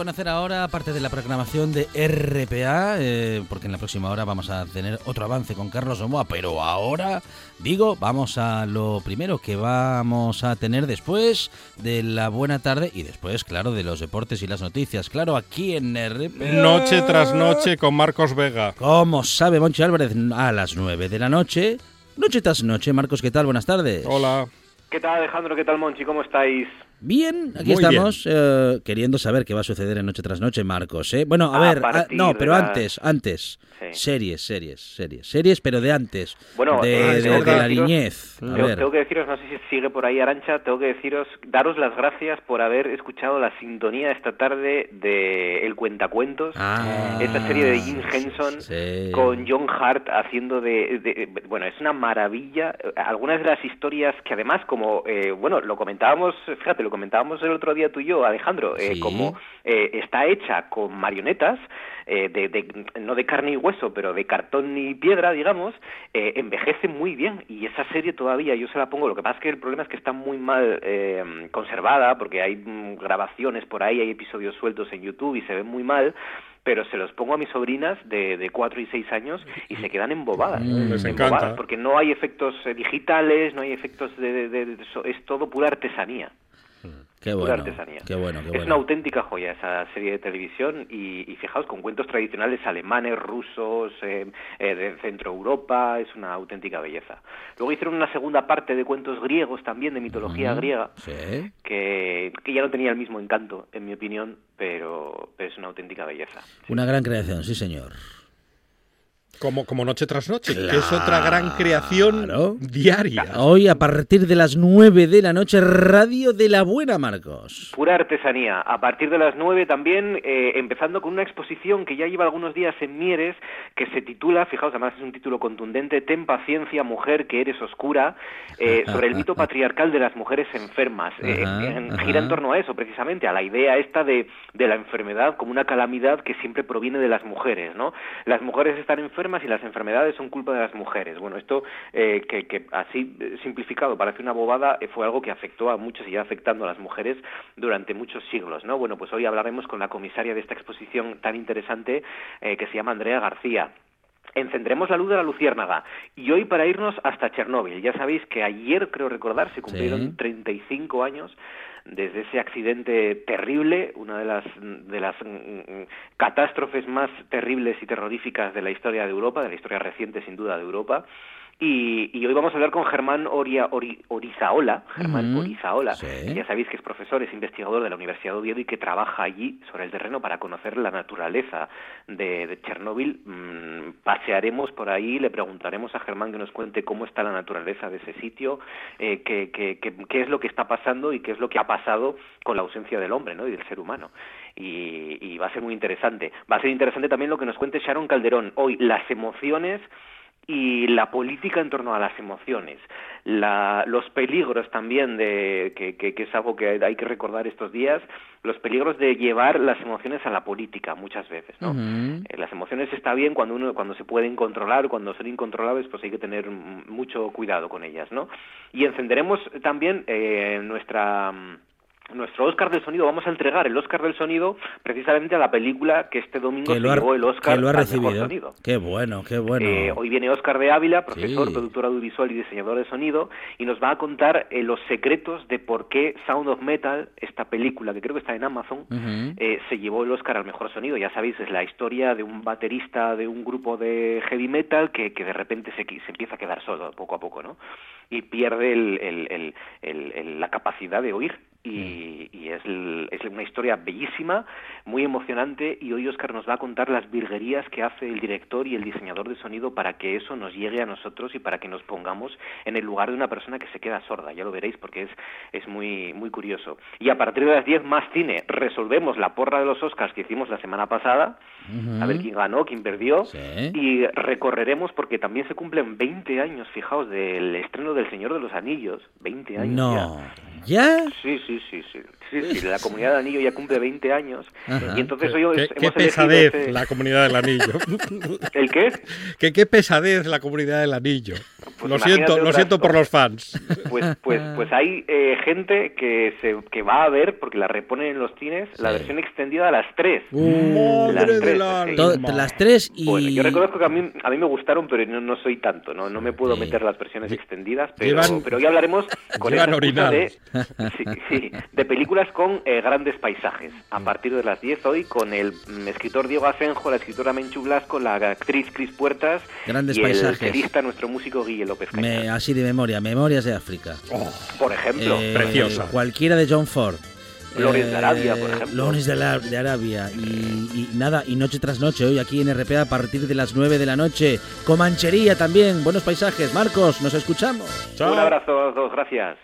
conocer ahora parte de la programación de RPA, eh, porque en la próxima hora vamos a tener otro avance con Carlos Omoa, pero ahora, digo, vamos a lo primero que vamos a tener después de la buena tarde y después, claro, de los deportes y las noticias, claro, aquí en RPA. Noche tras noche con Marcos Vega. Como sabe Monchi Álvarez, a las 9 de la noche, noche tras noche. Marcos, ¿qué tal? Buenas tardes. Hola. ¿Qué tal Alejandro? ¿Qué tal Monchi? ¿Cómo estáis? Bien, aquí Muy estamos eh, queriendo saber qué va a suceder en Noche tras Noche, Marcos. ¿eh? Bueno, a, A ver, ah, no, pero antes, antes. Sí. Series, series, series. Series, pero de antes. Bueno, de, eh, de- la deciros- niñez. A Tengo, ver. tengo que deciros, no sé si sigue por ahí Arancha, tengo que deciros, daros las gracias por haber escuchado la sintonía esta tarde de El Cuentacuentos, Ah, esta serie de Jim Henson sí. con John Hart haciendo de, de- Bueno, es una maravilla. Algunas de las historias que además, como, eh, bueno, lo comentábamos, fíjate, lo comentábamos el otro día tú y yo, Alejandro, eh, Sí. como eh, está hecha con marionetas, eh, de, de- no de carne y hueso, pero de cartón y piedra, digamos, eh, envejece muy bien. Y esa serie todavía yo se la pongo. Lo que pasa es que el problema es que está muy mal eh, conservada, porque hay mm, grabaciones por ahí, hay episodios sueltos en YouTube y se ven muy mal. Pero se los pongo a mis sobrinas de, de 4 y 6 años y se quedan embobadas. Mm, les embobadas, encanta. porque no hay efectos eh, digitales, no hay efectos de, de- de- de- so- es todo pura artesanía. Qué pura bueno, artesanía. qué bueno, qué Es una auténtica joya esa serie de televisión y, y fijaos, con cuentos tradicionales alemanes, rusos, eh, eh, de Centro Europa, es una auténtica belleza. Luego hicieron una segunda parte de cuentos griegos también, de mitología griega, Sí. que, que ya no tenía el mismo encanto, en mi opinión, pero, pero es una auténtica belleza. Una gran creación, sí, señor. Como, como noche tras noche, que es otra gran creación diaria. Hoy a partir de las 9 de la noche, Radio de la Buena, Marcos. Pura artesanía. A partir de las 9 también, eh, empezando con una exposición que ya lleva algunos días en Mieres, que se titula, fijaos, además es un título contundente, Ten paciencia, mujer, que eres oscura, eh, sobre el mito patriarcal de las mujeres enfermas. Eh, Ajá, en- ajá. gira en torno a eso, precisamente, a la idea esta de, de la enfermedad como una calamidad que siempre proviene de las mujeres, ¿no? Las mujeres están enfermas y las enfermedades son culpa de las mujeres. Bueno, esto eh, que, que así eh, simplificado parece una bobada, eh, fue algo que afectó a muchos y ya afectando a las mujeres durante muchos siglos, ¿no? Bueno, pues hoy hablaremos con la comisaria de esta exposición tan interesante eh, que se llama Andrea García. Encendremos la luz de la luciérnaga. Y hoy para irnos hasta Chernóbil. Ya sabéis que ayer, creo recordar, se cumplieron Sí. 35 años desde ese accidente terrible, una de las, de las mm, mm, catástrofes más terribles y terroríficas de la historia de Europa, de la historia reciente sin duda de Europa. Y, y hoy vamos a hablar con Germán Oria, Ori- Orizaola, Germán. Orizaola, Sí. que ya sabéis que es profesor, es investigador de la Universidad de Oviedo y que trabaja allí sobre el terreno para conocer la naturaleza de, de Chernóbil. Mm, pasearemos por ahí, le preguntaremos a Germán que nos cuente cómo está la naturaleza de ese sitio, eh, qué, qué- qué- qué es lo que está pasando y qué es lo que ha pasado con la ausencia del hombre ¿no? y del ser humano. Y, y va a ser muy interesante. Va a ser interesante también lo que nos cuente Sharon Calderón hoy, las emociones y la política en torno a las emociones, la- los peligros también de que, que- que es algo que hay que recordar estos días, los peligros de llevar las emociones a la política muchas veces, ¿no? Eh, Las emociones está bien cuando uno cuando se pueden controlar, cuando son incontrolables, pues hay que tener mucho cuidado con ellas, ¿no? Y encenderemos también eh, nuestra mm, nuestro Oscar del sonido. Vamos a entregar el Oscar del sonido precisamente a la película que este domingo Que se ha, llevó el Oscar que lo ha al mejor sonido. Qué bueno, qué bueno. Eh, hoy viene Oscar de Ávila, profesor, Sí. productor audiovisual y diseñador de sonido, y nos va a contar eh, los secretos de por qué Sound of Metal, esta película que creo que está en Amazon, eh, se llevó el Oscar al mejor sonido. Ya sabéis, es la historia de un baterista de un grupo de heavy metal que, que de repente se, se empieza a quedar solo poco a poco, ¿no? Y pierde el- la capacidad de oír. Y, y es, una historia bellísima, muy emocionante, y hoy Oscar nos va a contar las virguerías que hace el director y el diseñador de sonido para que eso nos llegue a nosotros y para que nos pongamos en el lugar de una persona que se queda sorda. Ya lo veréis porque es, es muy, muy curioso. Y a partir de las 10 más cine, resolvemos la porra de los Oscars que hicimos la semana pasada, a ver quién ganó, quién perdió, Sí. y recorreremos porque también se cumplen 20 años, fijaos, del estreno del Señor de los Anillos. 20 años. No. ¿Ya? Sí, sí, sí, sí. Sí, sí, la comunidad del anillo ya cumple 20 años. Ajá. Y entonces Qué, hoy qué- hemos qué pesadez ese- la comunidad del anillo. ¿El qué? que qué pesadez la comunidad del anillo. Pues lo siento, lo siento por los fans. Pues, pues, pues hay eh, gente que se que va a ver, porque la reponen en los cines, la Sí. versión extendida a las 3. Uh, Las tres, del sí. To- las tres y... Bueno, yo reconozco que a mí, a mí me gustaron, pero no, no soy tanto, ¿no? No me puedo Sí. meter las versiones extendidas, pero, Llevan- pero hoy hablaremos con de, sí, sí, de películas con eh, grandes paisajes. A partir de las 10 hoy, con el mm, escritor Diego Asenjo, la escritora Menchu Blasco, la actriz Cris Puertas Grandes y paisajes. el chelista, nuestro músico Guille López. Me- así de memoria, Memorias de África. Por ejemplo, Eh, Preciosa. Cualquiera de John Ford. Lawrence de Eh, Arabia, por ejemplo. Lawrence de, la- de Arabia. Y, y nada, y noche tras noche, hoy aquí en RPA a partir de las 9 de la noche. Comanchería también, buenos paisajes. Marcos, nos escuchamos. Chao. un abrazo a los dos, gracias.